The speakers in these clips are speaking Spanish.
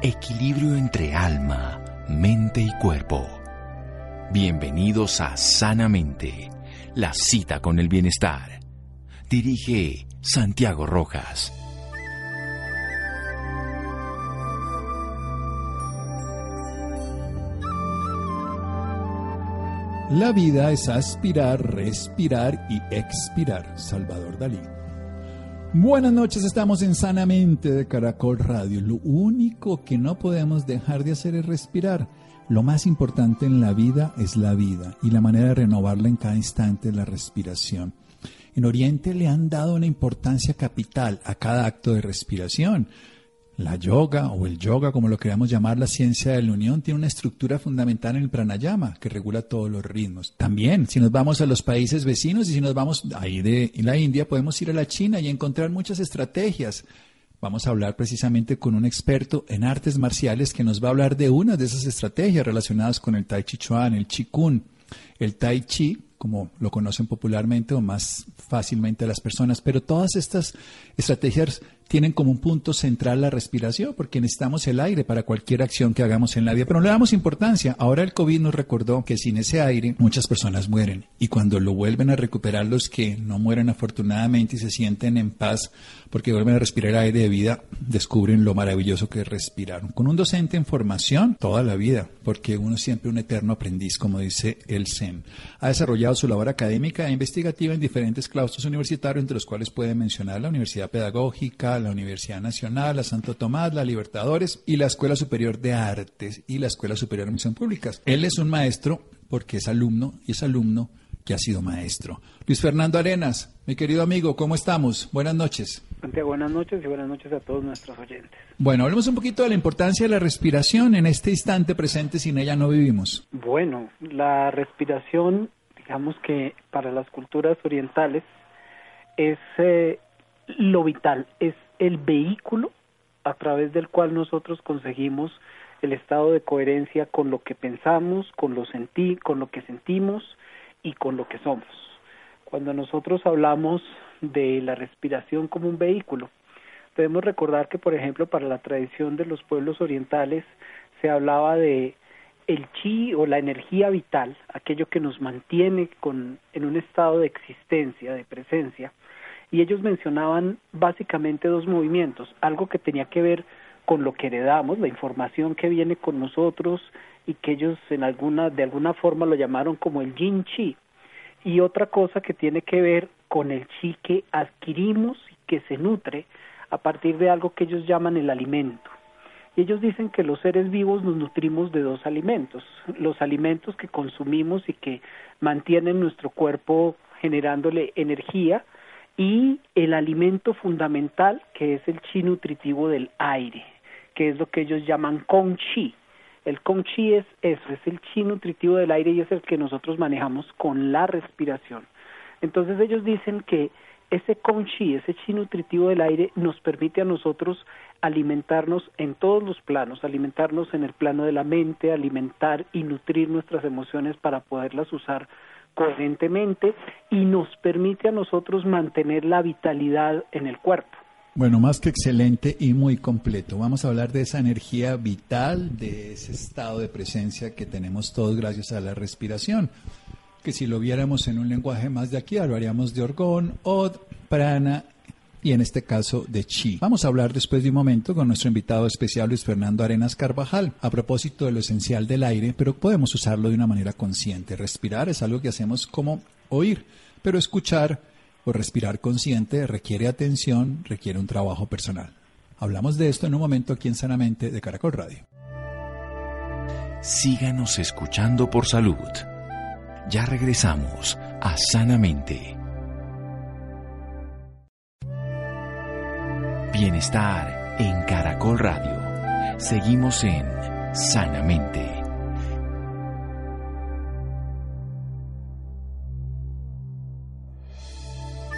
Equilibrio entre alma, mente y cuerpo. Bienvenidos a Sanamente, la cita con el bienestar. Dirige Santiago Rojas. La vida es aspirar, respirar y expirar. Salvador Dalí. Buenas noches, estamos en Sanamente de Caracol Radio. Lo único que no podemos dejar de hacer es respirar. Lo más importante en la vida es la vida y la manera de renovarla en cada instante es la respiración. En Oriente le han dado una importancia capital a cada acto de respiración. La yoga o el yoga, como lo queramos llamar, la ciencia de la unión, tiene una estructura fundamental en el pranayama que regula todos los ritmos. También, si nos vamos a los países vecinos y si nos vamos ahí de la India, podemos ir a la China y encontrar muchas estrategias. Vamos a hablar precisamente con un experto en artes marciales que nos va a hablar de una de esas estrategias relacionadas con el Tai Chi Chuan, el Chi Kun, el Tai Chi, como lo conocen popularmente o más fácilmente las personas, pero todas estas estrategias tienen como un punto central la respiración, porque necesitamos el aire para cualquier acción que hagamos en la vida. Pero no le damos importancia. Ahora el COVID nos recordó que sin ese aire muchas personas mueren. Y cuando lo vuelven a recuperar los que no mueren afortunadamente y se sienten en paz porque vuelven a respirar aire de vida, descubren lo maravilloso que es respirar. Con un docente en formación toda la vida, porque uno siempre un eterno aprendiz, como dice el Zen. Ha desarrollado su labor académica e investigativa en diferentes claustros universitarios, entre los cuales puede mencionar la Universidad Pedagógica, la Universidad Nacional, la Santo Tomás, la Libertadores y la Escuela Superior de Artes y la Escuela Superior de Misión Públicas. Él es un maestro porque es alumno y es alumno que ha sido maestro. Luis Fernando Arenas, mi querido amigo, ¿cómo estamos? Buenas noches. Santiago, buenas noches y buenas noches a todos nuestros oyentes. Bueno, hablemos un poquito de la importancia de la respiración en este instante presente, sin ella no vivimos. Bueno, la respiración, digamos que para las culturas orientales es eh, lo vital, es el vehículo a través del cual nosotros conseguimos el estado de coherencia con lo que pensamos, con lo sentí, con lo que sentimos y con lo que somos. Cuando nosotros hablamos de la respiración como un vehículo, debemos recordar que, por ejemplo, para la tradición de los pueblos orientales se hablaba de el chi o la energía vital, aquello que nos mantiene con, en un estado de existencia, de presencia, y ellos mencionaban básicamente dos movimientos, algo que tenía que ver con lo que heredamos, la información que viene con nosotros y que ellos en alguna de alguna forma lo llamaron como el yin chi y otra cosa que tiene que ver con el chi que adquirimos y que se nutre a partir de algo que ellos llaman el alimento. Y ellos dicen que los seres vivos nos nutrimos de dos alimentos, los alimentos que consumimos y que mantienen nuestro cuerpo generándole energía, y el alimento fundamental que es el chi nutritivo del aire, que es lo que ellos llaman kong chi. El kong chi es eso, es el chi nutritivo del aire y es el que nosotros manejamos con la respiración. Entonces ellos dicen que ese kong chi, ese chi nutritivo del aire nos permite a nosotros alimentarnos en todos los planos, alimentarnos en el plano de la mente, alimentar y nutrir nuestras emociones para poderlas usar coherentemente y nos permite a nosotros mantener la vitalidad en el cuerpo. Bueno, más que excelente y muy completo. Vamos a hablar de esa energía vital, de ese estado de presencia que tenemos todos gracias a la respiración. Que si lo viéramos en un lenguaje más de aquí, hablaríamos de orgón, od, prana y en este caso de chi. Vamos a hablar después de un momento con nuestro invitado especial Luis Fernando Arenas Carvajal a propósito de lo esencial del aire, pero podemos usarlo de una manera consciente. Respirar es algo que hacemos como oír, pero escuchar o respirar consciente requiere atención, requiere un trabajo personal. Hablamos de esto en un momento aquí en Sanamente de Caracol Radio. Síganos escuchando por salud. Ya regresamos a Sanamente. Bienestar en Caracol Radio. Seguimos en Sanamente.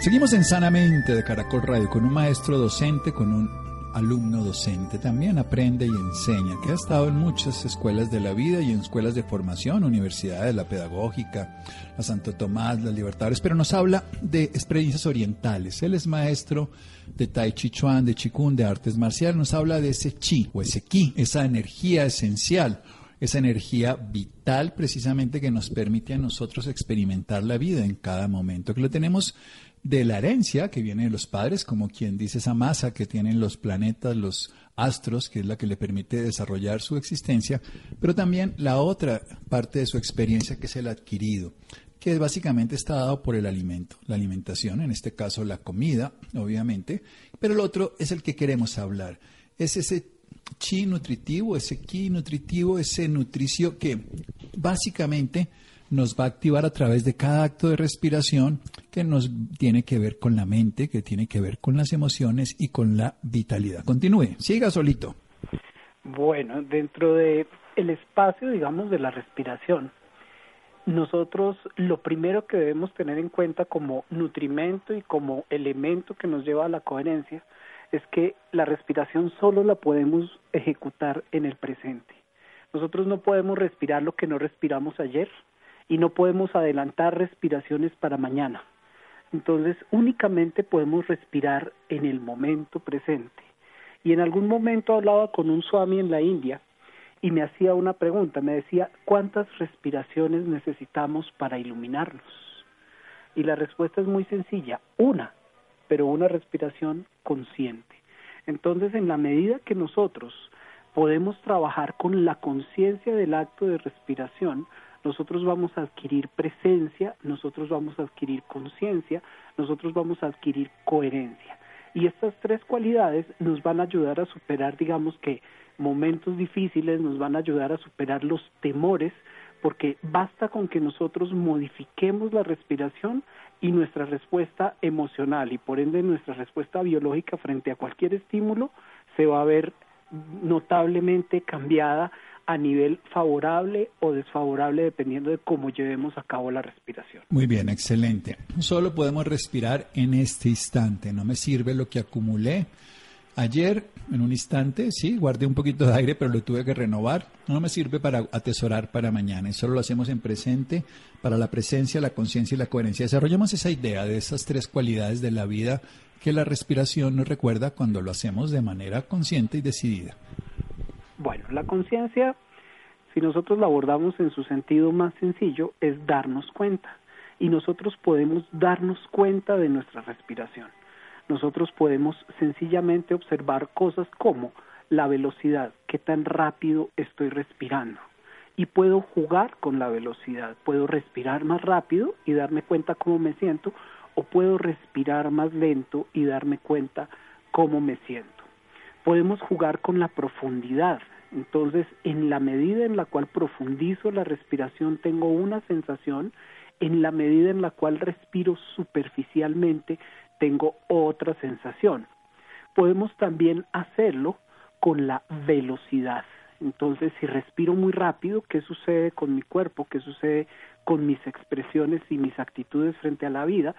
Seguimos en Sanamente de Caracol Radio con un maestro docente, con un alumno docente, también aprende y enseña, que ha estado en muchas escuelas de la vida y en escuelas de formación, universidades, la pedagógica, la Santo Tomás, las Libertadores, pero nos habla de experiencias orientales. Él es maestro de Tai Chi Chuan, de Chikun, de artes marciales, nos habla de ese chi o ese ki, esa energía esencial esa energía vital precisamente que nos permite a nosotros experimentar la vida en cada momento, que lo tenemos de la herencia que viene de los padres, como quien dice esa masa que tienen los planetas, los astros, que es la que le permite desarrollar su existencia, pero también la otra parte de su experiencia que es el adquirido, que básicamente está dado por el alimento, la alimentación, en este caso la comida, obviamente, pero el otro es el que queremos hablar, es ese chi nutritivo, ese ki nutritivo, ese nutricio que básicamente nos va a activar a través de cada acto de respiración que nos tiene que ver con la mente, que tiene que ver con las emociones y con la vitalidad. Continúe, siga solito. Bueno, dentro de el espacio, digamos, de la respiración, nosotros lo primero que debemos tener en cuenta como nutrimento y como elemento que nos lleva a la coherencia es que la respiración solo la podemos ejecutar en el presente. Nosotros no podemos respirar lo que no respiramos ayer, y no podemos adelantar respiraciones para mañana. Entonces, únicamente podemos respirar en el momento presente. Y en algún momento hablaba con un swami en la India y me hacía una pregunta, me decía, ¿cuántas respiraciones necesitamos para iluminarnos? Y la respuesta es muy sencilla, una, pero una respiración consciente. Entonces, en la medida que nosotros podemos trabajar con la conciencia del acto de respiración, nosotros vamos a adquirir presencia, nosotros vamos a adquirir conciencia, nosotros vamos a adquirir coherencia. Y estas tres cualidades nos van a ayudar a superar, digamos que, momentos difíciles, nos van a ayudar a superar los temores, porque basta con que nosotros modifiquemos la respiración y nuestra respuesta emocional y por ende nuestra respuesta biológica frente a cualquier estímulo se va a ver notablemente cambiada a nivel favorable o desfavorable dependiendo de cómo llevemos a cabo la respiración. Muy bien, excelente. Solo podemos respirar en este instante. No me sirve lo que acumulé ayer en un instante, sí, guardé un poquito de aire, pero lo tuve que renovar. No me sirve para atesorar para mañana. Y solo lo hacemos en presente para la presencia, la conciencia y la coherencia. Desarrollamos esa idea de esas tres cualidades de la vida que la respiración nos recuerda cuando lo hacemos de manera consciente y decidida. Bueno, la conciencia, si nosotros la abordamos en su sentido más sencillo, es darnos cuenta. Y nosotros podemos darnos cuenta de nuestra respiración. Nosotros podemos sencillamente observar cosas como la velocidad, qué tan rápido estoy respirando. Y puedo jugar con la velocidad, puedo respirar más rápido y darme cuenta cómo me siento, o puedo respirar más lento y darme cuenta cómo me siento podemos jugar con la profundidad. Entonces, en la medida en la cual profundizo la respiración, tengo una sensación, en la medida en la cual respiro superficialmente, tengo otra sensación. Podemos también hacerlo con la velocidad. Entonces, si respiro muy rápido, ¿qué sucede con mi cuerpo? ¿Qué sucede con mis expresiones y mis actitudes frente a la vida?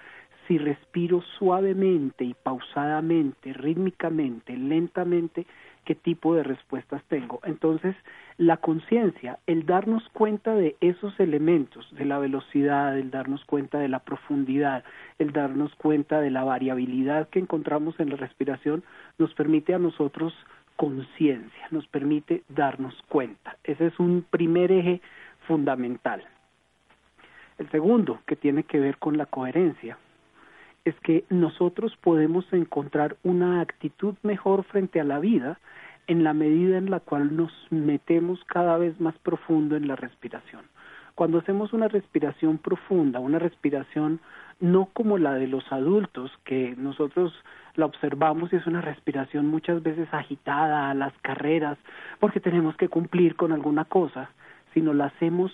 Si respiro suavemente y pausadamente, rítmicamente, lentamente, qué tipo de respuestas tengo. Entonces, la conciencia, el darnos cuenta de esos elementos, de la velocidad, el darnos cuenta de la profundidad, el darnos cuenta de la variabilidad que encontramos en la respiración, nos permite a nosotros conciencia, nos permite darnos cuenta. Ese es un primer eje fundamental. El segundo, que tiene que ver con la coherencia, es que nosotros podemos encontrar una actitud mejor frente a la vida en la medida en la cual nos metemos cada vez más profundo en la respiración. Cuando hacemos una respiración profunda, una respiración no como la de los adultos, que nosotros la observamos y es una respiración muchas veces agitada a las carreras, porque tenemos que cumplir con alguna cosa, sino la hacemos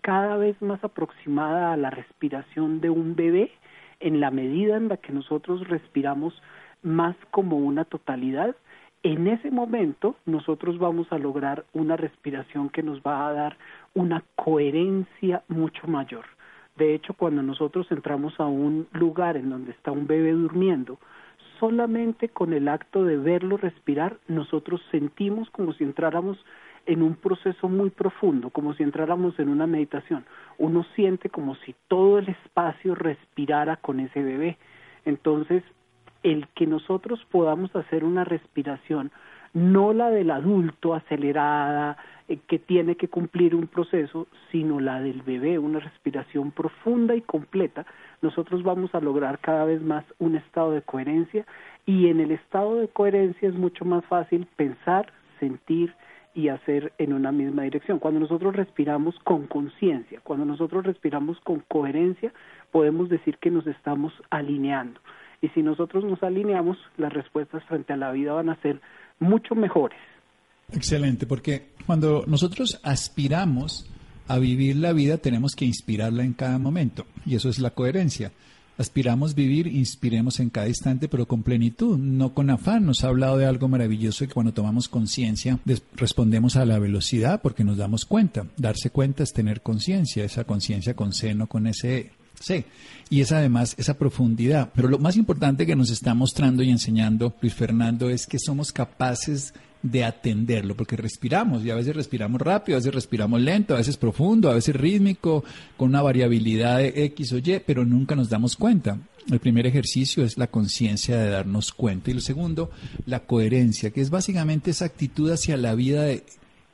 cada vez más aproximada a la respiración de un bebé, en la medida en la que nosotros respiramos más como una totalidad, en ese momento nosotros vamos a lograr una respiración que nos va a dar una coherencia mucho mayor. De hecho, cuando nosotros entramos a un lugar en donde está un bebé durmiendo, solamente con el acto de verlo respirar, nosotros sentimos como si entráramos en un proceso muy profundo, como si entráramos en una meditación. Uno siente como si todo el espacio respirara con ese bebé. Entonces, el que nosotros podamos hacer una respiración, no la del adulto acelerada, eh, que tiene que cumplir un proceso, sino la del bebé, una respiración profunda y completa, nosotros vamos a lograr cada vez más un estado de coherencia y en el estado de coherencia es mucho más fácil pensar, sentir, y hacer en una misma dirección. Cuando nosotros respiramos con conciencia, cuando nosotros respiramos con coherencia, podemos decir que nos estamos alineando. Y si nosotros nos alineamos, las respuestas frente a la vida van a ser mucho mejores. Excelente, porque cuando nosotros aspiramos a vivir la vida, tenemos que inspirarla en cada momento. Y eso es la coherencia. Aspiramos vivir, inspiremos en cada instante, pero con plenitud, no con afán. Nos ha hablado de algo maravilloso que cuando tomamos conciencia respondemos a la velocidad porque nos damos cuenta. Darse cuenta es tener conciencia, esa conciencia con C, no con ese Sí, y es además esa profundidad. Pero lo más importante que nos está mostrando y enseñando Luis Fernando es que somos capaces de atenderlo, porque respiramos y a veces respiramos rápido, a veces respiramos lento, a veces profundo, a veces rítmico, con una variabilidad de X o Y, pero nunca nos damos cuenta. El primer ejercicio es la conciencia de darnos cuenta y el segundo, la coherencia, que es básicamente esa actitud hacia la vida de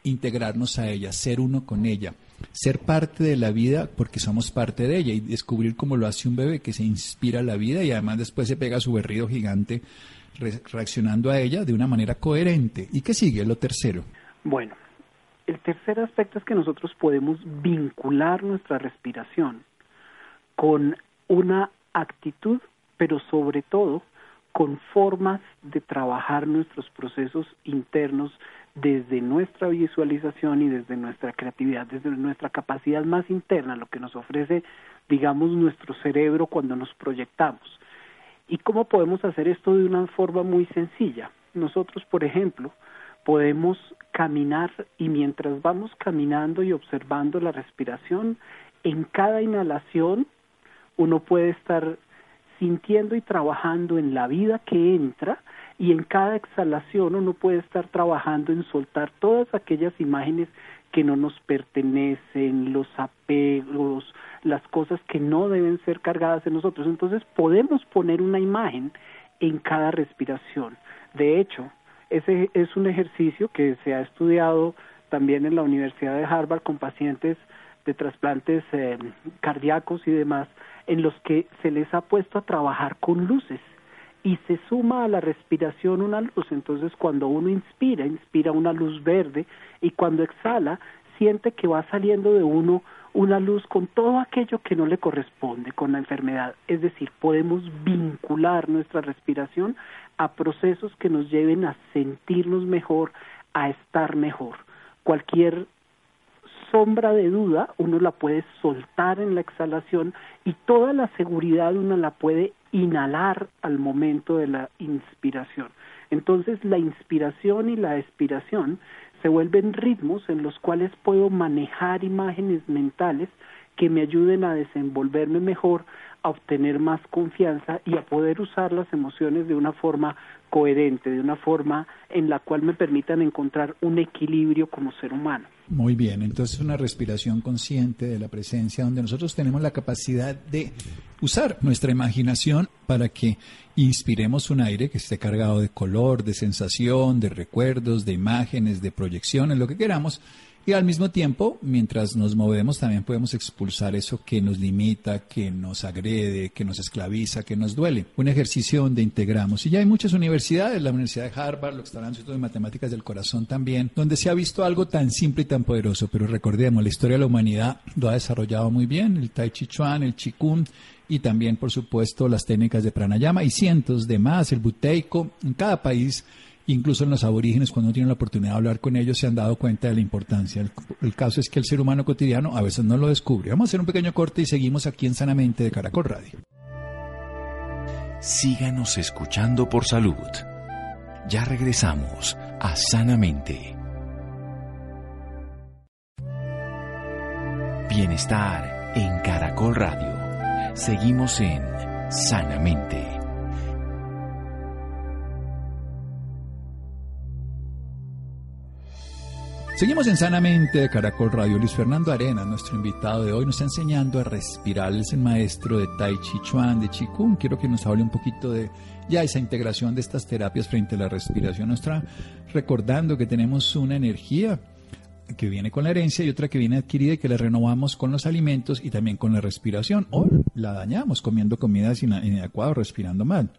integrarnos a ella, ser uno con ella, ser parte de la vida porque somos parte de ella y descubrir cómo lo hace un bebé que se inspira a la vida y además después se pega su berrido gigante reaccionando a ella de una manera coherente. ¿Y qué sigue? Lo tercero. Bueno, el tercer aspecto es que nosotros podemos vincular nuestra respiración con una actitud, pero sobre todo con formas de trabajar nuestros procesos internos desde nuestra visualización y desde nuestra creatividad, desde nuestra capacidad más interna, lo que nos ofrece, digamos, nuestro cerebro cuando nos proyectamos. ¿Y cómo podemos hacer esto de una forma muy sencilla? Nosotros, por ejemplo, podemos caminar y mientras vamos caminando y observando la respiración, en cada inhalación uno puede estar sintiendo y trabajando en la vida que entra y en cada exhalación uno puede estar trabajando en soltar todas aquellas imágenes que no nos pertenecen, los apegos, las cosas que no deben ser cargadas en nosotros. Entonces podemos poner una imagen en cada respiración. De hecho, ese es un ejercicio que se ha estudiado también en la Universidad de Harvard con pacientes de trasplantes eh, cardíacos y demás, en los que se les ha puesto a trabajar con luces y se suma a la respiración una luz. Entonces, cuando uno inspira, inspira una luz verde y cuando exhala, siente que va saliendo de uno una luz con todo aquello que no le corresponde con la enfermedad. Es decir, podemos vincular nuestra respiración a procesos que nos lleven a sentirnos mejor, a estar mejor. Cualquier sombra de duda uno la puede soltar en la exhalación y toda la seguridad uno la puede inhalar al momento de la inspiración. Entonces la inspiración y la expiración se vuelven ritmos en los cuales puedo manejar imágenes mentales que me ayuden a desenvolverme mejor, a obtener más confianza y a poder usar las emociones de una forma coherente, de una forma en la cual me permitan encontrar un equilibrio como ser humano. Muy bien, entonces una respiración consciente de la presencia donde nosotros tenemos la capacidad de usar nuestra imaginación para que inspiremos un aire que esté cargado de color, de sensación, de recuerdos, de imágenes, de proyecciones, lo que queramos, y al mismo tiempo, mientras nos movemos, también podemos expulsar eso que nos limita, que nos agrede, que nos esclaviza, que nos duele. Un ejercicio donde integramos. Y ya hay muchas universidades, la Universidad de Harvard, lo que está Instituto de Matemáticas del Corazón también, donde se ha visto algo tan simple y tan poderoso. Pero recordemos, la historia de la humanidad lo ha desarrollado muy bien, el Tai Chi Chuan, el Qigong, y también, por supuesto, las técnicas de pranayama y cientos de más, el buteico. En cada país Incluso en los aborígenes, cuando uno tiene la oportunidad de hablar con ellos, se han dado cuenta de la importancia. El, caso es que el ser humano cotidiano a veces no lo descubre. Vamos a hacer un pequeño corte y seguimos aquí en Sanamente de Caracol Radio. Síganos escuchando por salud. Ya regresamos a Sanamente. Bienestar en Caracol Radio. Seguimos en Sanamente. Seguimos en Sanamente de Caracol Radio. Luis Fernando Arena, nuestro invitado de hoy, nos está enseñando a respirar. Es el maestro de Tai Chi Chuan, de Qigong. Quiero que nos hable un poquito de ya esa integración de estas terapias frente a la respiración. Nos recordando que tenemos una energía que viene con la herencia y otra que viene adquirida y que la renovamos con los alimentos y también con la respiración. O la dañamos comiendo comidas inadecuadas, respirando mal.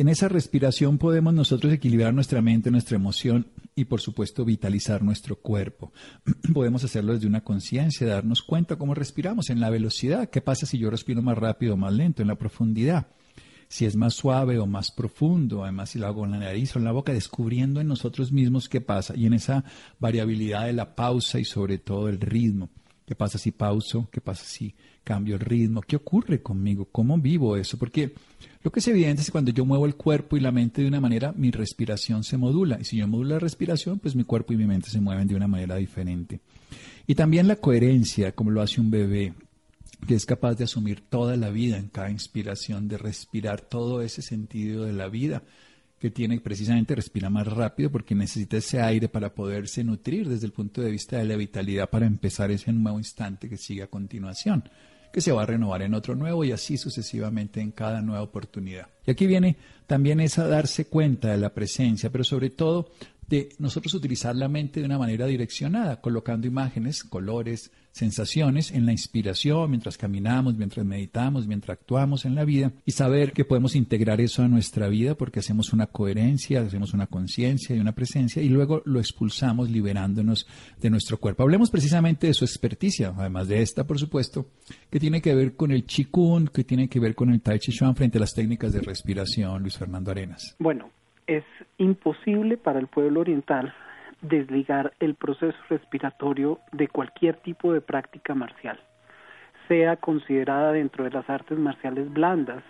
En esa respiración podemos nosotros equilibrar nuestra mente, nuestra emoción y por supuesto vitalizar nuestro cuerpo. podemos hacerlo desde una conciencia, darnos cuenta cómo respiramos en la velocidad, qué pasa si yo respiro más rápido o más lento, en la profundidad, si es más suave o más profundo, además si lo hago en la nariz o en la boca, descubriendo en nosotros mismos qué pasa y en esa variabilidad de la pausa y sobre todo el ritmo. ¿Qué pasa si pauso? ¿Qué pasa si cambio el ritmo? ¿Qué ocurre conmigo? ¿Cómo vivo eso? Porque lo que es evidente es que cuando yo muevo el cuerpo y la mente de una manera, mi respiración se modula. Y si yo modulo la respiración, pues mi cuerpo y mi mente se mueven de una manera diferente. Y también la coherencia, como lo hace un bebé, que es capaz de asumir toda la vida en cada inspiración, de respirar todo ese sentido de la vida que tiene precisamente respira más rápido porque necesita ese aire para poderse nutrir desde el punto de vista de la vitalidad para empezar ese nuevo instante que sigue a continuación que se va a renovar en otro nuevo y así sucesivamente en cada nueva oportunidad. Y aquí viene también esa darse cuenta de la presencia, pero sobre todo de nosotros utilizar la mente de una manera direccionada, colocando imágenes, colores, sensaciones en la inspiración, mientras caminamos, mientras meditamos, mientras actuamos en la vida y saber que podemos integrar eso a nuestra vida porque hacemos una coherencia, hacemos una conciencia y una presencia y luego lo expulsamos liberándonos de nuestro cuerpo. Hablemos precisamente de su experticia, además de esta, por supuesto, que tiene que ver con el Qigong, que tiene que ver con el Tai Chi Chuan frente a las técnicas de respiración, Luis Fernando Arenas. Bueno, es imposible para el pueblo oriental desligar el proceso respiratorio de cualquier tipo de práctica marcial, sea considerada dentro de las artes marciales blandas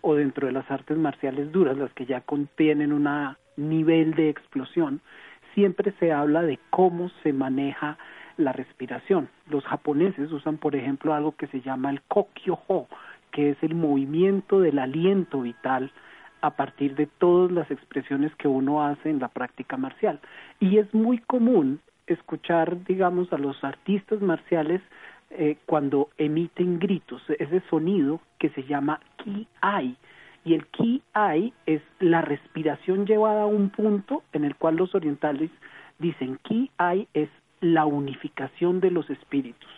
o dentro de las artes marciales duras, las que ya contienen un nivel de explosión, siempre se habla de cómo se maneja la respiración. Los japoneses usan, por ejemplo, algo que se llama el kokyo-ho, que es el movimiento del aliento vital a partir de todas las expresiones que uno hace en la práctica marcial. Y es muy común escuchar, digamos, a los artistas marciales eh, cuando emiten gritos, ese sonido que se llama ki-ai. Y el ki-ai es la respiración llevada a un punto en el cual los orientales dicen ki-ai es la unificación de los espíritus.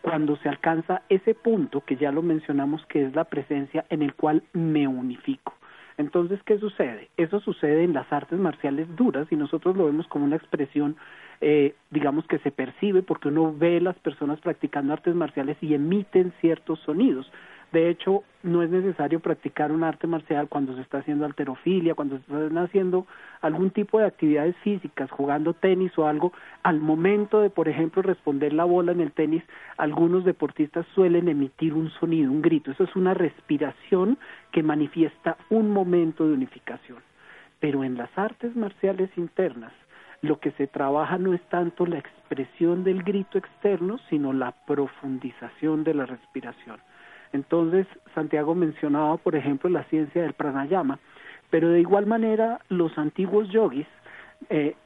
Cuando se alcanza ese punto, que ya lo mencionamos, que es la presencia en el cual me unifico. Entonces, ¿qué sucede? Eso sucede en las artes marciales duras y nosotros lo vemos como una expresión, eh, digamos, que se percibe porque uno ve las personas practicando artes marciales y emiten ciertos sonidos. De hecho, no es necesario practicar un arte marcial cuando se está haciendo alterofilia, cuando se están haciendo algún tipo de actividades físicas, jugando tenis o algo. Al momento de, por ejemplo, responder la bola en el tenis, algunos deportistas suelen emitir un sonido, un grito. Eso es una respiración que manifiesta un momento de unificación. Pero en las artes marciales internas, lo que se trabaja no es tanto la expresión del grito externo, sino la profundización de la respiración. Entonces, Santiago mencionaba, por ejemplo, la ciencia del pranayama, pero de igual manera los antiguos yogis eh,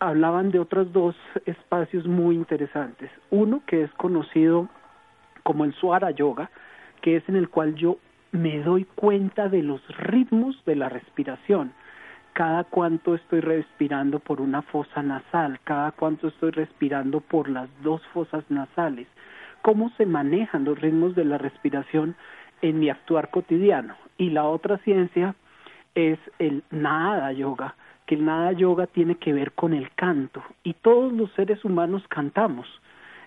hablaban de otros dos espacios muy interesantes. Uno que es conocido como el Swara Yoga, que es en el cual yo me doy cuenta de los ritmos de la respiración. Cada cuánto estoy respirando por una fosa nasal, cada cuánto estoy respirando por las dos fosas nasales, cómo se manejan los ritmos de la respiración en mi actuar cotidiano. Y la otra ciencia es el nada yoga, que el nada yoga tiene que ver con el canto y todos los seres humanos cantamos.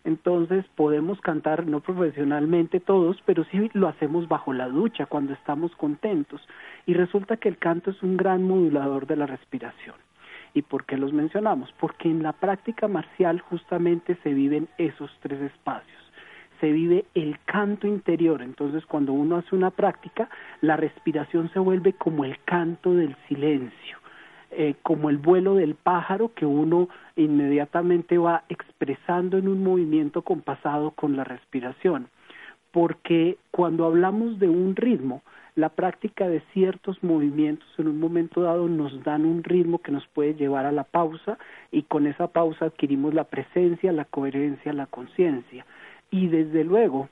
Entonces podemos cantar no profesionalmente todos, pero sí lo hacemos bajo la ducha cuando estamos contentos. Y resulta que el canto es un gran modulador de la respiración. ¿Y por qué los mencionamos? Porque en la práctica marcial justamente se viven esos tres espacios se vive el canto interior. Entonces, cuando uno hace una práctica, la respiración se vuelve como el canto del silencio, eh, como el vuelo del pájaro que uno inmediatamente va expresando en un movimiento compasado con la respiración. Porque cuando hablamos de un ritmo, la práctica de ciertos movimientos en un momento dado nos dan un ritmo que nos puede llevar a la pausa y con esa pausa adquirimos la presencia, la coherencia, la conciencia. Y desde luego,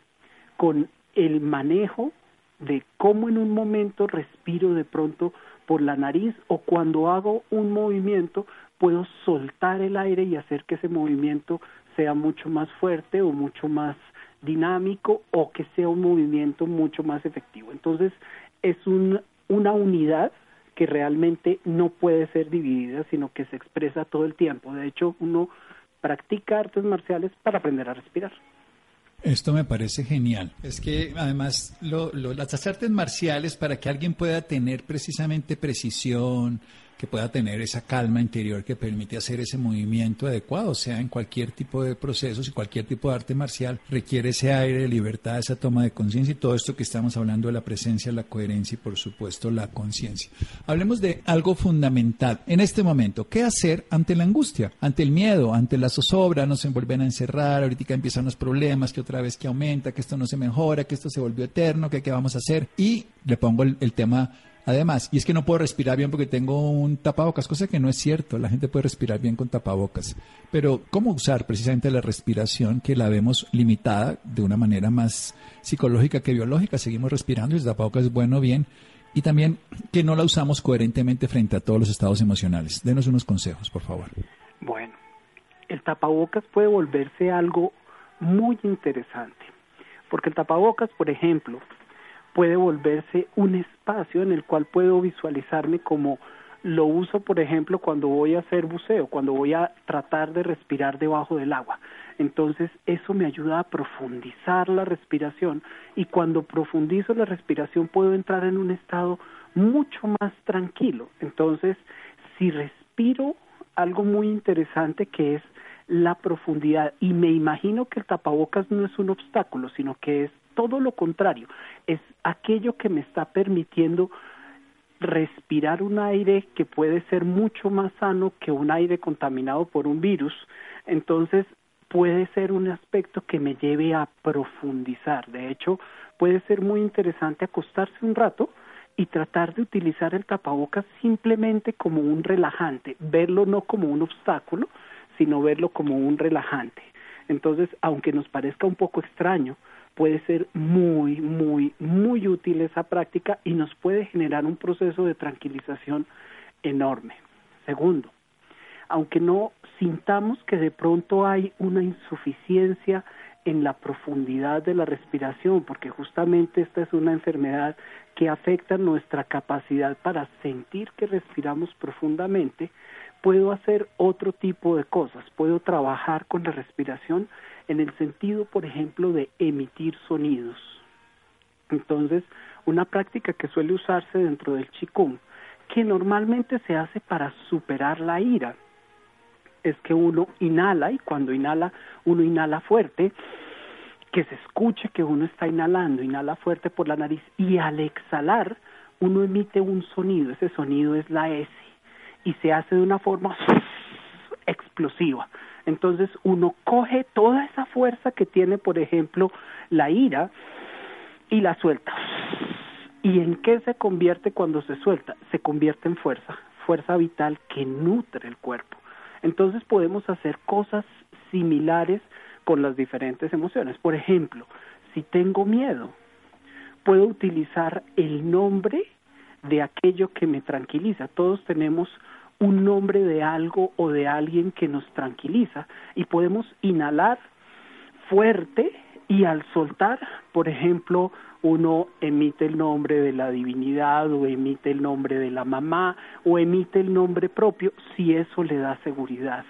con el manejo de cómo en un momento respiro de pronto por la nariz o cuando hago un movimiento puedo soltar el aire y hacer que ese movimiento sea mucho más fuerte o mucho más dinámico o que sea un movimiento mucho más efectivo. Entonces es un, una unidad que realmente no puede ser dividida, sino que se expresa todo el tiempo. De hecho, uno practica artes marciales para aprender a respirar. Esto me parece genial. Es que además las artes marciales, para que alguien pueda tener precisamente precisión, que pueda tener esa calma interior que permite hacer ese movimiento adecuado, sea en cualquier tipo de procesos y cualquier tipo de arte marcial, requiere ese aire, libertad, esa toma de conciencia y todo esto que estamos hablando de la presencia, la coherencia y por supuesto la conciencia. Hablemos de algo fundamental. En este momento, ¿qué hacer ante la angustia, ante el miedo, ante la zozobra, nos vuelven a encerrar, ahorita empiezan los problemas, que otra vez que aumenta, que esto no se mejora, que esto se volvió eterno, que qué vamos a hacer. Y le pongo el tema Además, y es que no puedo respirar bien porque tengo un tapabocas, cosa que no es cierto, la gente puede respirar bien con tapabocas. Pero, ¿cómo usar precisamente la respiración que la vemos limitada de una manera más psicológica que biológica? Seguimos respirando y el tapabocas es bueno, bien. Y también que no la usamos coherentemente frente a todos los estados emocionales. Denos unos consejos, por favor. Bueno, el tapabocas puede volverse algo muy interesante. Porque el tapabocas, por ejemplo, puede volverse un espacio en el cual puedo visualizarme como lo uso, por ejemplo, cuando voy a hacer buceo, cuando voy a tratar de respirar debajo del agua. Entonces, eso me ayuda a profundizar la respiración y cuando profundizo la respiración puedo entrar en un estado mucho más tranquilo. Entonces, si respiro algo muy interesante que es la profundidad y me imagino que el tapabocas no es un obstáculo, sino que es todo lo contrario, es aquello que me está permitiendo respirar un aire que puede ser mucho más sano que un aire contaminado por un virus, entonces puede ser un aspecto que me lleve a profundizar. De hecho, puede ser muy interesante acostarse un rato y tratar de utilizar el tapabocas simplemente como un relajante, verlo no como un obstáculo, sino verlo como un relajante. Entonces, aunque nos parezca un poco extraño, puede ser muy, muy, muy útil esa práctica y nos puede generar un proceso de tranquilización enorme. Segundo, aunque no sintamos que de pronto hay una insuficiencia en la profundidad de la respiración, porque justamente esta es una enfermedad que afecta nuestra capacidad para sentir que respiramos profundamente, puedo hacer otro tipo de cosas, puedo trabajar con la respiración en el sentido, por ejemplo, de emitir sonidos. Entonces, una práctica que suele usarse dentro del Qigong, que normalmente se hace para superar la ira, es que uno inhala y cuando inhala, uno inhala fuerte, que se escuche que uno está inhalando, inhala fuerte por la nariz y al exhalar, uno emite un sonido, ese sonido es la S y se hace de una forma explosiva. Entonces uno coge toda esa fuerza que tiene, por ejemplo, la ira y la suelta. ¿Y en qué se convierte cuando se suelta? Se convierte en fuerza, fuerza vital que nutre el cuerpo. Entonces podemos hacer cosas similares con las diferentes emociones. Por ejemplo, si tengo miedo, puedo utilizar el nombre de aquello que me tranquiliza. Todos tenemos un nombre de algo o de alguien que nos tranquiliza y podemos inhalar fuerte y al soltar, por ejemplo, uno emite el nombre de la divinidad o emite el nombre de la mamá o emite el nombre propio si eso le da seguridad.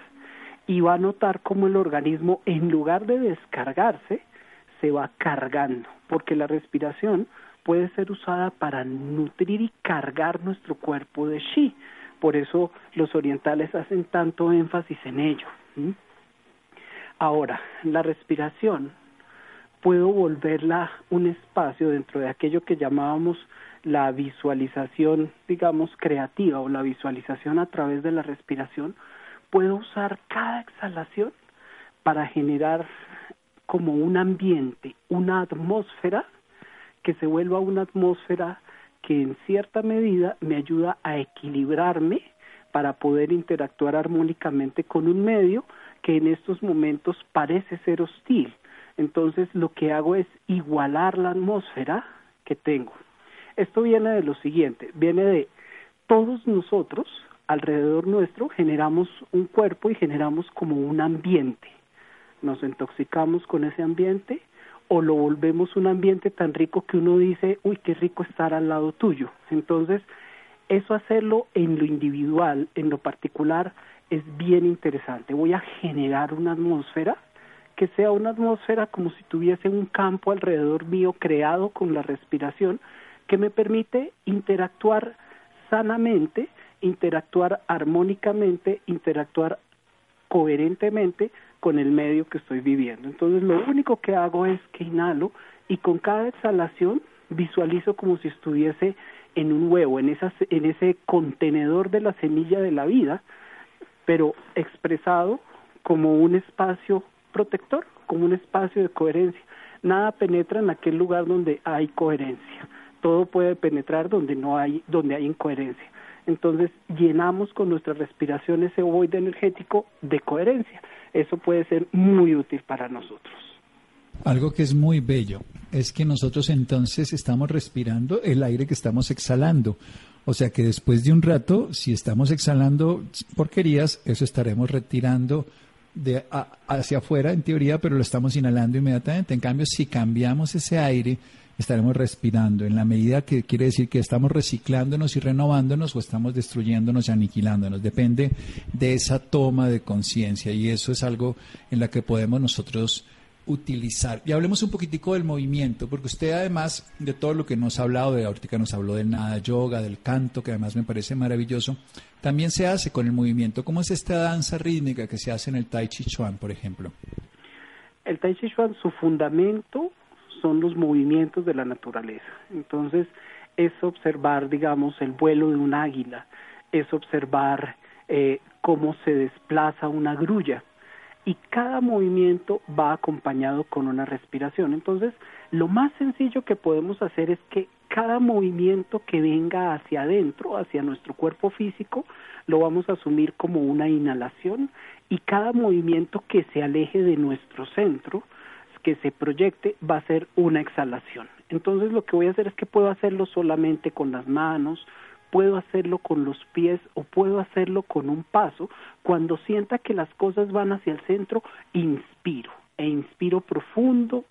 Y va a notar cómo el organismo, en lugar de descargarse, se va cargando, porque la respiración puede ser usada para nutrir y cargar nuestro cuerpo de chi por eso los orientales hacen tanto énfasis en ello. Ahora, la respiración puedo volverla un espacio dentro de aquello que llamábamos la visualización, digamos, creativa o la visualización a través de la respiración, puedo usar cada exhalación para generar como un ambiente, una atmósfera que se vuelva una atmósfera que en cierta medida me ayuda a equilibrarme para poder interactuar armónicamente con un medio que en estos momentos parece ser hostil. Entonces lo que hago es igualar la atmósfera que tengo. Esto viene de lo siguiente, viene de todos nosotros alrededor nuestro generamos un cuerpo y generamos como un ambiente. Nos intoxicamos con ese ambiente o lo volvemos un ambiente tan rico que uno dice, uy, qué rico estar al lado tuyo. Entonces, eso hacerlo en lo individual, en lo particular, es bien interesante. Voy a generar una atmósfera que sea una atmósfera como si tuviese un campo alrededor mío creado con la respiración que me permite interactuar sanamente interactuar armónicamente, interactuar coherentemente con el medio que estoy viviendo. Entonces lo único que hago es que inhalo y con cada exhalación visualizo como si estuviese en un huevo, en, esa, en ese contenedor de la semilla de la vida, pero expresado como un espacio protector, como un espacio de coherencia. Nada penetra en aquel lugar donde hay coherencia. Todo puede penetrar donde no hay, donde hay incoherencia. Entonces llenamos con nuestra respiración ese ovoide energético de coherencia. Eso puede ser muy útil para nosotros. Algo que es muy bello es que nosotros entonces estamos respirando el aire que estamos exhalando. O sea que después de un rato, si estamos exhalando porquerías, eso estaremos retirando de hacia afuera en teoría, pero lo estamos inhalando inmediatamente. En cambio, si cambiamos ese aire estaremos respirando, en la medida que quiere decir que estamos reciclándonos y renovándonos o estamos destruyéndonos y aniquilándonos. Depende de esa toma de conciencia y eso es algo en la que podemos nosotros utilizar. Y hablemos un poquitico del movimiento, porque usted además de todo lo que nos ha hablado, de ahorita nos habló del nada yoga, del canto, que además me parece maravilloso, también se hace con el movimiento. ¿Cómo es esta danza rítmica que se hace en el Tai Chi Chuan, por ejemplo? El Tai Chi Chuan, su fundamento son los movimientos de la naturaleza. Entonces, es observar, digamos, el vuelo de un águila, es observar eh, cómo se desplaza una grulla. Y cada movimiento va acompañado con una respiración. Entonces, lo más sencillo que podemos hacer es que cada movimiento que venga hacia adentro, hacia nuestro cuerpo físico, lo vamos a asumir como una inhalación y cada movimiento que se aleje de nuestro centro, que se proyecte va a ser una exhalación. Entonces lo que voy a hacer es que puedo hacerlo solamente con las manos, puedo hacerlo con los pies o puedo hacerlo con un paso. Cuando sienta que las cosas van hacia el centro, inspiro e inspiro profundo,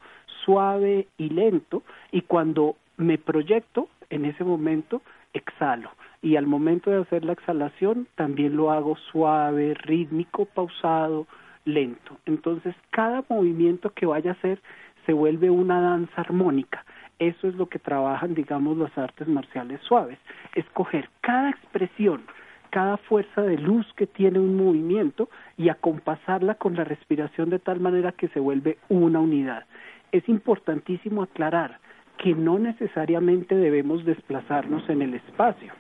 suave y lento y cuando me proyecto en ese momento exhalo y al momento de hacer la exhalación también lo hago suave, rítmico, pausado, lento. Entonces, cada movimiento que vaya a hacer se vuelve una danza armónica. Eso es lo que trabajan, digamos, las artes marciales suaves. Escoger cada expresión, cada fuerza de luz que tiene un movimiento y acompasarla con la respiración de tal manera que se vuelve una unidad. Es importantísimo aclarar que no necesariamente debemos desplazarnos en el espacio.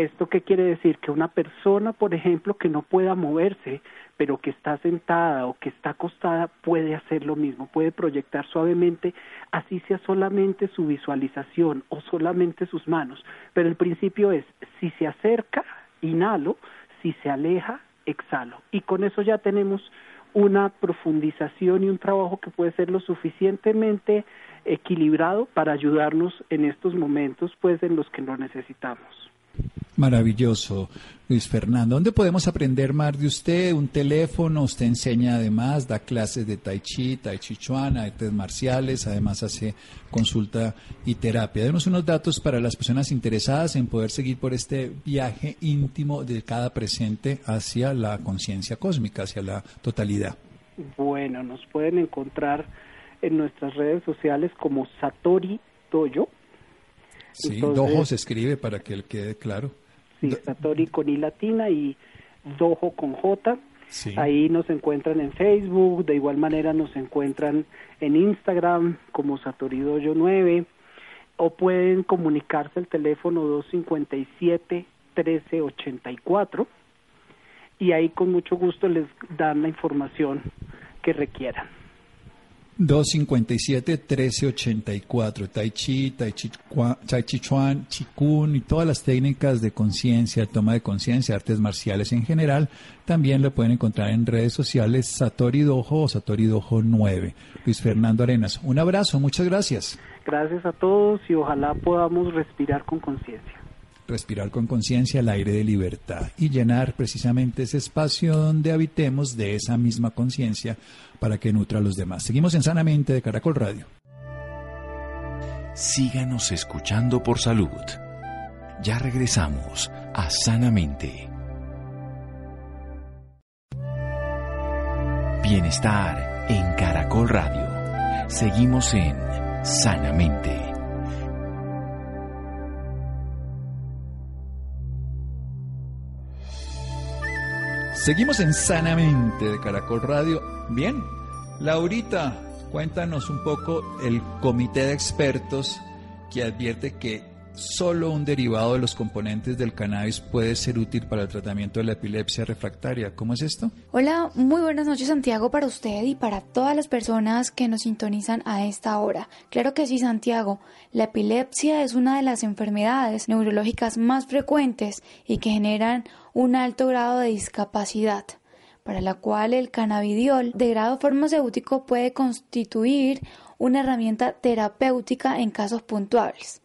¿Esto qué quiere decir? Que una persona, por ejemplo, que no pueda moverse, pero que está sentada o que está acostada, puede hacer lo mismo, puede proyectar suavemente, así sea solamente su visualización o solamente sus manos. Pero el principio es, si se acerca, inhalo, si se aleja, exhalo. Y con eso ya tenemos una profundización y un trabajo que puede ser lo suficientemente equilibrado para ayudarnos en estos momentos pues en los que lo necesitamos. Maravilloso, Luis Fernando. ¿Dónde podemos aprender más de usted? ¿Un teléfono? Usted enseña además, da clases de Tai Chi, Tai Chi Chuan, artes marciales, además hace consulta y terapia. Denos unos datos para las personas interesadas en poder seguir por este viaje íntimo de cada presente hacia la conciencia cósmica, hacia la totalidad. Bueno, nos pueden encontrar en nuestras redes sociales como Satori Toyo Sí, Dojo se escribe para que él quede claro. Sí, Satori con I latina y Dojo con J. Ahí nos encuentran en Facebook, de igual manera nos encuentran en Instagram como Satori Dojo 9 o pueden comunicarse al teléfono 257 1384 y ahí con mucho gusto les dan la información que requieran. 257-1384. Tai Chi, Tai Chi, tai chi Chuan, Chikun y todas las técnicas de conciencia, toma de conciencia, artes marciales en general, también lo pueden encontrar en redes sociales Satori Dojo o Satori Dojo 9. Luis Fernando Arenas, un abrazo, muchas gracias. Gracias a todos y ojalá podamos respirar con conciencia respirar con conciencia el aire de libertad y llenar precisamente ese espacio donde habitemos de esa misma conciencia para que nutra a los demás. Seguimos en Sanamente de Caracol Radio. Síganos escuchando por salud. Ya regresamos a Sanamente. Bienestar en Caracol Radio. Seguimos en Sanamente. Seguimos en Sanamente de Caracol Radio. Bien, Laurita, cuéntanos un poco el comité de expertos que advierte que solo un derivado de los componentes del cannabis puede ser útil para el tratamiento de la epilepsia refractaria. ¿Cómo es esto? Hola, muy buenas noches Santiago para usted y para todas las personas que nos sintonizan a esta hora. Claro que sí, Santiago. La epilepsia es una de las enfermedades neurológicas más frecuentes y que generan un alto grado de discapacidad para la cual el cannabidiol de grado farmacéutico puede constituir una herramienta terapéutica en casos puntuales.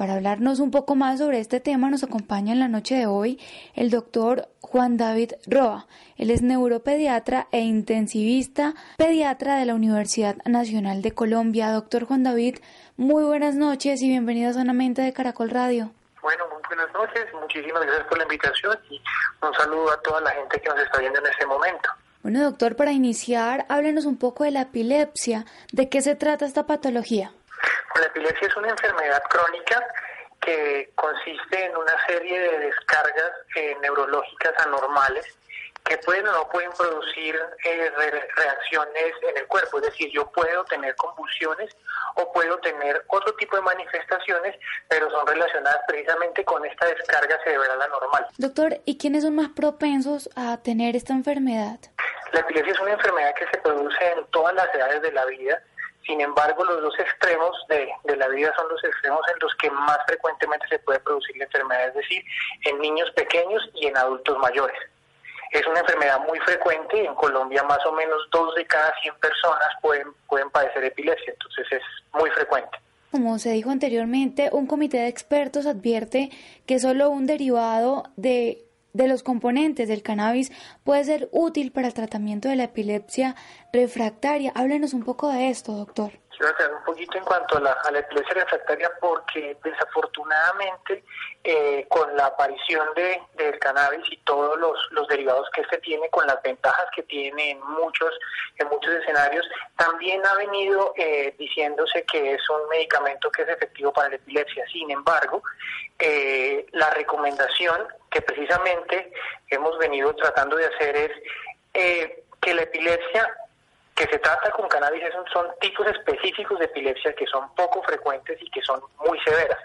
Para hablarnos un poco más sobre este tema nos acompaña en la noche de hoy el doctor Juan David Roa. Él es neuropediatra e intensivista pediatra de la Universidad Nacional de Colombia. Doctor Juan David, muy buenas noches y bienvenido a Sanamente de Caracol Radio. Bueno, muy buenas noches, muchísimas gracias por la invitación y un saludo a toda la gente que nos está viendo en este momento. Bueno, doctor, para iniciar, háblenos un poco de la epilepsia. ¿De qué se trata esta patología? La epilepsia es una enfermedad crónica que consiste en una serie de descargas eh, neurológicas anormales que pueden o no pueden producir eh, reacciones en el cuerpo. Es decir, yo puedo tener convulsiones o puedo tener otro tipo de manifestaciones, pero son relacionadas precisamente con esta descarga cerebral anormal. Doctor, ¿y quiénes son más propensos a tener esta enfermedad? La epilepsia es una enfermedad que se produce en todas las edades de la vida sin embargo, los dos extremos de, la vida son los extremos en los que más frecuentemente se puede producir la enfermedad, es decir, en niños pequeños y en adultos mayores. Es una enfermedad muy frecuente, en Colombia más o menos dos de cada 100 personas pueden, pueden padecer epilepsia, entonces es muy frecuente. Como se dijo anteriormente, un comité de expertos advierte que solo un derivado de de los componentes del cannabis puede ser útil para el tratamiento de la epilepsia refractaria. Háblenos un poco de esto, doctor. Aclarar un poquito en cuanto a la, epilepsia refractaria porque desafortunadamente eh, con la aparición de, del cannabis y todos los, los derivados que este tiene, con las ventajas que tiene en muchos, en muchos escenarios, también ha venido eh, diciéndose que es un medicamento que es efectivo para la epilepsia. Sin embargo, eh, la recomendación que precisamente hemos venido tratando de hacer es que la epilepsia que se trata con cannabis son tipos específicos de epilepsia que son poco frecuentes y que son muy severas.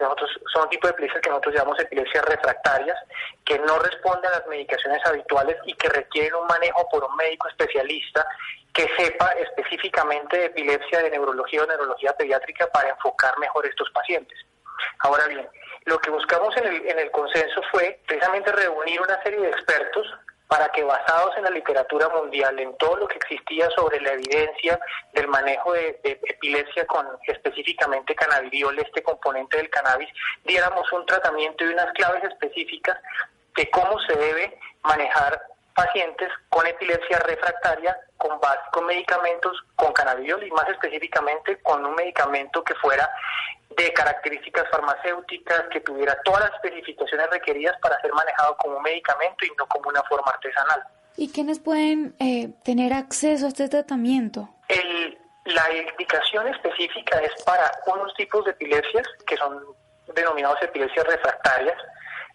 Nosotros, son tipos de epilepsia que nosotros llamamos epilepsias refractarias, que no responden a las medicaciones habituales y que requieren un manejo por un médico especialista que sepa específicamente de epilepsia, de neurología o neurología pediátrica para enfocar mejor estos pacientes. Ahora bien, lo que buscamos en el, en el consenso fue precisamente reunir una serie de expertos para que basados en la literatura mundial, en todo lo que existía sobre la evidencia del manejo de, epilepsia con específicamente cannabidiol, este componente del cannabis, diéramos un tratamiento y unas claves específicas de cómo se debe manejar pacientes con epilepsia refractaria con, con medicamentos con cannabidiol y más específicamente con un medicamento que fuera de características farmacéuticas, que tuviera todas las especificaciones requeridas para ser manejado como un medicamento y no como una forma artesanal. ¿Y quiénes pueden eh, tener acceso a este tratamiento? la indicación específica es para unos tipos de epilepsias que son denominados epilepsias refractarias,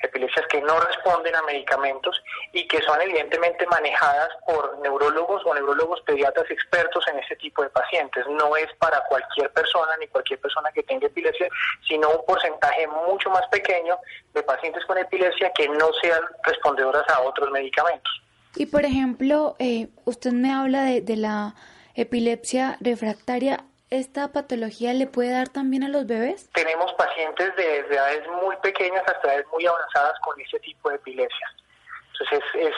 epilepsias que no responden a medicamentos y que son evidentemente manejadas por neurólogos o neurólogos pediatras expertos en ese tipo de pacientes. No es para cualquier persona ni cualquier persona que tenga epilepsia, sino un porcentaje mucho más pequeño de pacientes con epilepsia que no sean respondedoras a otros medicamentos. Y por ejemplo, eh, usted me habla de, de la epilepsia refractaria, ¿esta patología le puede dar también a los bebés? Tenemos pacientes desde edades muy pequeñas hasta edades muy avanzadas con este tipo de epilepsia. Entonces es,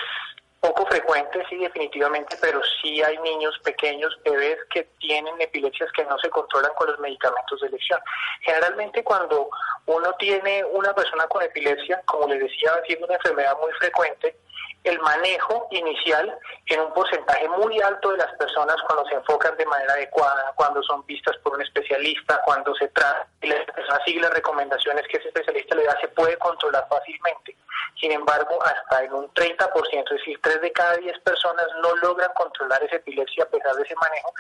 poco frecuente, sí, definitivamente, pero sí hay niños pequeños, bebés que tienen epilepsias que no se controlan con los medicamentos de elección. Generalmente cuando uno tiene una persona con epilepsia, como les decía, siendo una enfermedad muy frecuente, el manejo inicial en un porcentaje muy alto de las personas cuando se enfocan de manera adecuada, cuando son vistas por un especialista, cuando se trata y la persona sigue las recomendaciones que ese especialista le da, se puede controlar fácilmente. Sin embargo, hasta en un 30%, es decir, 3 de cada 10 personas no logran controlar esa epilepsia a pesar de ese manejo.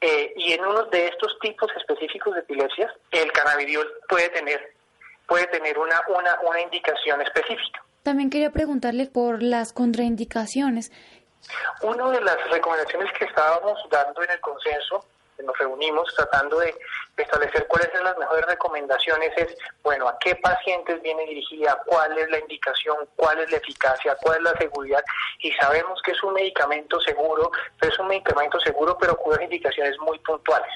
Eh, y en uno de estos tipos específicos de epilepsias, el cannabidiol puede tener, puede tener una, una, una indicación específica. También quería preguntarle por las contraindicaciones. Una de las recomendaciones que estábamos dando en el consenso, nos reunimos tratando de establecer cuáles son las mejores recomendaciones, es, bueno, a qué pacientes viene dirigida, cuál es la indicación, cuál es la eficacia, cuál es la seguridad, y sabemos que es un medicamento seguro, pero es un medicamento seguro, pero cuyas indicaciones muy puntuales.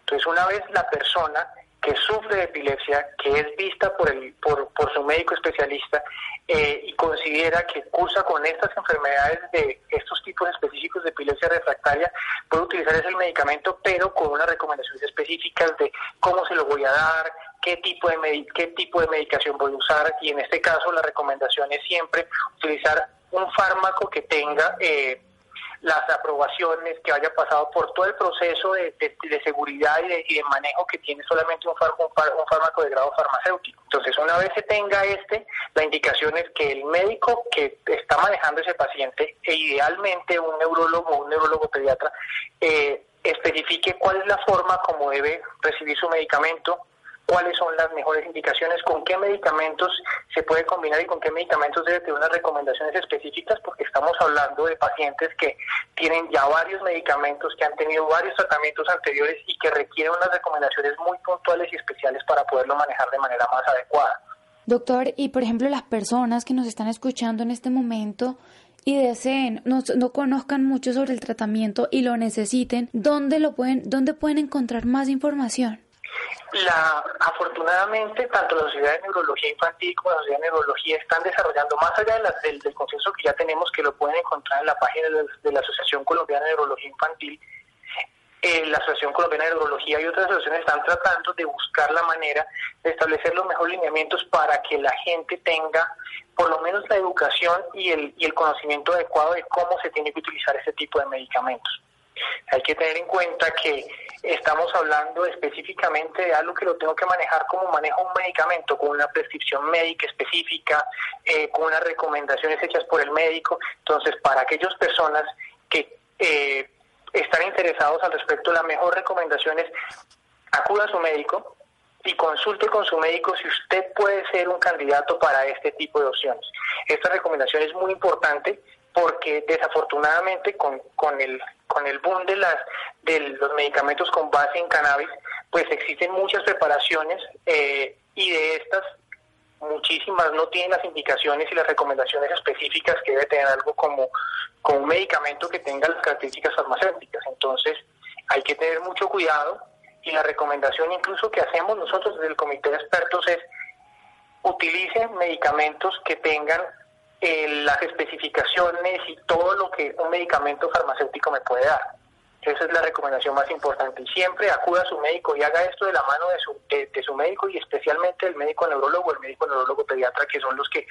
Entonces, una vez la persona que sufre de epilepsia, que es vista por, el, por, por su médico especialista eh, y considera que cursa con estas enfermedades de estos tipos específicos de epilepsia refractaria, puede utilizar ese medicamento, pero con unas recomendaciones específicas de cómo se lo voy a dar, qué tipo de, qué tipo de medicación voy a usar, y en este caso la recomendación es siempre utilizar un fármaco que tenga... Eh, las aprobaciones, que haya pasado por todo el proceso de, seguridad y de, manejo que tiene solamente un, un, fármaco de grado farmacéutico. Entonces, una vez se tenga este, la indicación es que el médico que está manejando ese paciente, e idealmente un neurólogo o un neurólogo pediatra, eh, especifique cuál es la forma como debe recibir su medicamento, cuáles son las mejores indicaciones, con qué medicamentos se puede combinar y con qué medicamentos debe tener unas recomendaciones específicas, porque estamos hablando de pacientes que tienen ya varios medicamentos, que han tenido varios tratamientos anteriores y que requieren unas recomendaciones muy puntuales y especiales para poderlo manejar de manera más adecuada. Doctor, y por ejemplo las personas que nos están escuchando en este momento y deseen, no, no, conozcan mucho sobre el tratamiento y lo necesiten, ¿dónde lo pueden, dónde pueden encontrar más información? La, afortunadamente, tanto la Sociedad de Neurología Infantil como la Sociedad de Neurología están desarrollando, más allá del, consenso que ya tenemos, que lo pueden encontrar en la página de, la Asociación Colombiana de Neurología Infantil, eh, la Asociación Colombiana de Neurología y otras asociaciones están tratando de buscar la manera de establecer los mejores lineamientos para que la gente tenga por lo menos la educación y el, y el conocimiento adecuado de cómo se tiene que utilizar ese tipo de medicamentos. Hay que tener en cuenta que estamos hablando específicamente de algo que lo tengo que manejar como manejo un medicamento, con una prescripción médica específica, eh, con unas recomendaciones hechas por el médico. Entonces, para aquellas personas que eh, están interesados al respecto, la mejor recomendación es acuda a su médico y consulte con su médico si usted puede ser un candidato para este tipo de opciones. Esta recomendación es muy importante porque desafortunadamente con, con el con el boom de las de los medicamentos con base en cannabis pues existen muchas preparaciones eh, y de estas muchísimas no tienen las indicaciones y las recomendaciones específicas que debe tener algo como, como un medicamento que tenga las características farmacéuticas. Entonces hay que tener mucho cuidado y la recomendación incluso que hacemos nosotros desde el comité de expertos es utilicen medicamentos que tengan eh, las especificaciones y todo lo que un medicamento farmacéutico me puede dar. Esa es la recomendación más importante. Y siempre acuda a su médico y haga esto de la mano de su, de, su médico y especialmente el médico neurólogo, el médico neurólogo pediatra, que son los que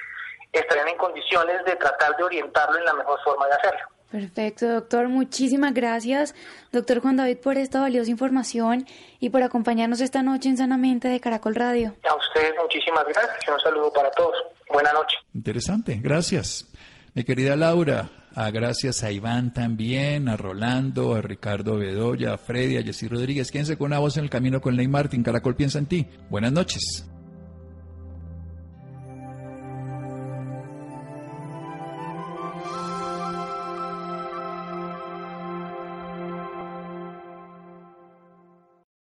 estarían en condiciones de tratar de orientarlo en la mejor forma de hacerlo. Perfecto, doctor. Muchísimas gracias, doctor Juan David, por esta valiosa información y por acompañarnos esta noche en Sanamente de Caracol Radio. A ustedes muchísimas gracias y un saludo para todos. Buenas noches. Interesante, gracias. Mi querida Laura, a gracias a Iván también, a Rolando, a Ricardo Bedoya, a Freddy, a Jessy Rodríguez. Quédense con una voz en el camino con Ley Martín. Caracol piensa en ti. Buenas noches.